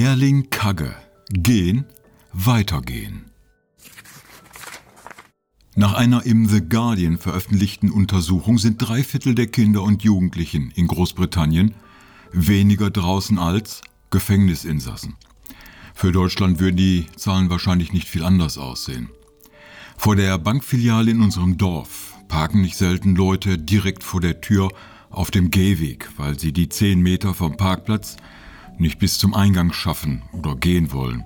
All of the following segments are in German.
Erling Kagge. Gehen, weitergehen. Nach einer im The Guardian veröffentlichten Untersuchung sind drei Viertel der Kinder und Jugendlichen in Großbritannien weniger draußen als Gefängnisinsassen. Für Deutschland würden die Zahlen wahrscheinlich nicht viel anders aussehen. Vor der Bankfiliale in unserem Dorf parken nicht selten Leute direkt vor der Tür auf dem Gehweg, weil sie die 10 Meter vom Parkplatz nicht bis zum Eingang schaffen oder gehen wollen.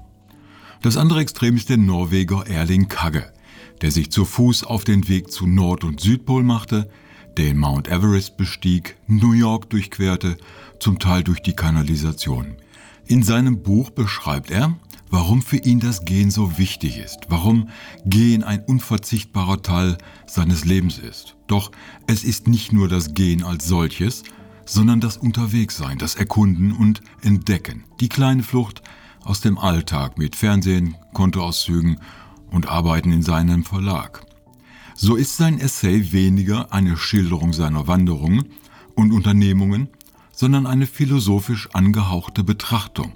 Das andere Extrem ist der Norweger Erling Kagge, der sich zu Fuß auf den Weg zu Nord- und Südpol machte, den Mount Everest bestieg, New York durchquerte, zum Teil durch die Kanalisation. In seinem Buch beschreibt er, warum für ihn das Gehen so wichtig ist, warum Gehen ein unverzichtbarer Teil seines Lebens ist. Doch es ist nicht nur das Gehen als solches, sondern das Unterwegssein, das Erkunden und Entdecken, die kleine Flucht aus dem Alltag mit Fernsehen, Kontoauszügen und Arbeiten in seinem Verlag. So ist sein Essay weniger eine Schilderung seiner Wanderungen und Unternehmungen, sondern eine philosophisch angehauchte Betrachtung,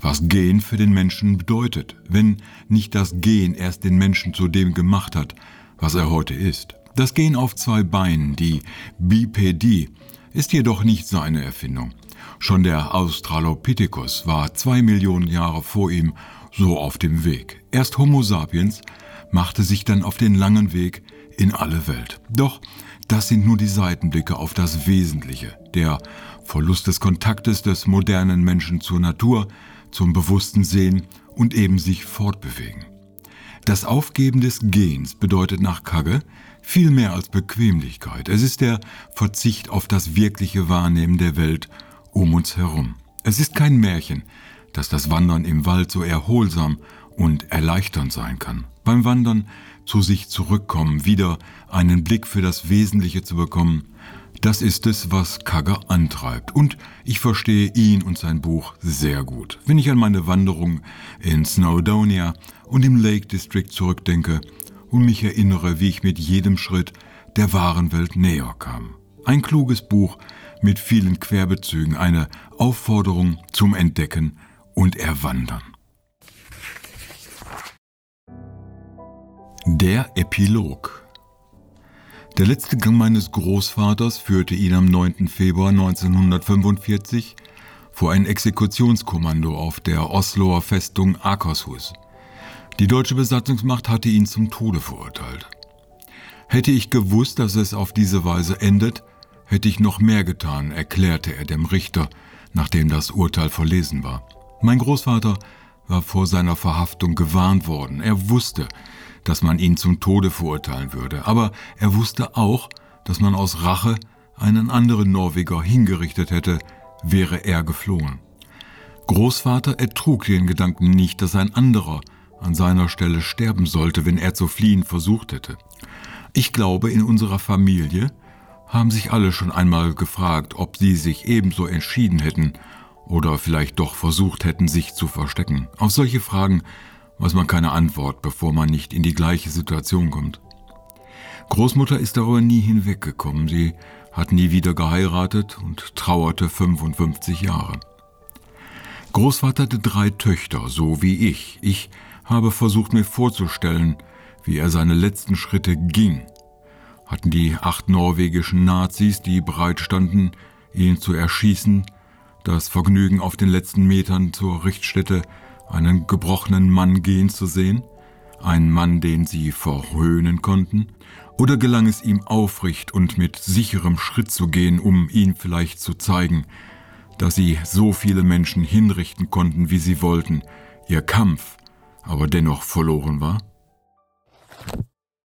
was Gehen für den Menschen bedeutet, wenn nicht das Gehen erst den Menschen zu dem gemacht hat, was er heute ist. Das Gehen auf zwei Beinen, die Bipedie, ist jedoch nicht seine Erfindung. Schon der Australopithecus war zwei Millionen Jahre vor ihm so auf dem Weg. Erst Homo sapiens machte sich dann auf den langen Weg in alle Welt. Doch das sind nur die Seitenblicke auf das Wesentliche, der Verlust des Kontaktes des modernen Menschen zur Natur, zum bewussten Sehen und eben sich fortbewegen. Das Aufgeben des Gens bedeutet nach Kagge viel mehr als Bequemlichkeit. Es ist der Verzicht auf das wirkliche Wahrnehmen der Welt um uns herum. Es ist kein Märchen, dass das Wandern im Wald so erholsam und erleichternd sein kann. Beim Wandern zu sich zurückkommen, wieder einen Blick für das Wesentliche zu bekommen, das ist es, was Kagger antreibt. Und ich verstehe ihn und sein Buch sehr gut. Wenn ich an meine Wanderung in Snowdonia und im Lake District zurückdenke und mich erinnere, wie ich mit jedem Schritt der wahren Welt näher kam. Ein kluges Buch mit vielen Querbezügen, eine Aufforderung zum Entdecken und Erwandern. Der Epilog Der letzte Gang meines Großvaters führte ihn am 9. Februar 1945 vor ein Exekutionskommando auf der Osloer Festung Akershus. Die deutsche Besatzungsmacht hatte ihn zum Tode verurteilt. Hätte ich gewusst, dass es auf diese Weise endet, hätte ich noch mehr getan, erklärte er dem Richter, nachdem das Urteil verlesen war. Mein Großvater war vor seiner Verhaftung gewarnt worden. Er wusste, dass man ihn zum Tode verurteilen würde, aber er wusste auch, dass man aus Rache einen anderen Norweger hingerichtet hätte, wäre er geflohen. Großvater ertrug den Gedanken nicht, dass ein anderer an seiner Stelle sterben sollte, wenn er zu fliehen versucht hätte. Ich glaube, in unserer Familie haben sich alle schon einmal gefragt, ob sie sich ebenso entschieden hätten oder vielleicht doch versucht hätten, sich zu verstecken. Auf solche Fragen weiß man keine Antwort, bevor man nicht in die gleiche Situation kommt. Großmutter ist darüber nie hinweggekommen. Sie hat nie wieder geheiratet und trauerte 55 Jahre. Großvater hatte drei Töchter, so wie ich. Ich habe versucht mir vorzustellen, wie er seine letzten Schritte ging. Hatten die acht norwegischen Nazis, die bereit standen, ihn zu erschießen, das Vergnügen auf den letzten Metern zur Richtstätte einen gebrochenen Mann gehen zu sehen, einen Mann, den sie verhöhnen konnten, oder gelang es ihm aufrecht und mit sicherem Schritt zu gehen, um ihm vielleicht zu zeigen, dass sie so viele Menschen hinrichten konnten, wie sie wollten, ihr Kampf aber dennoch verloren war?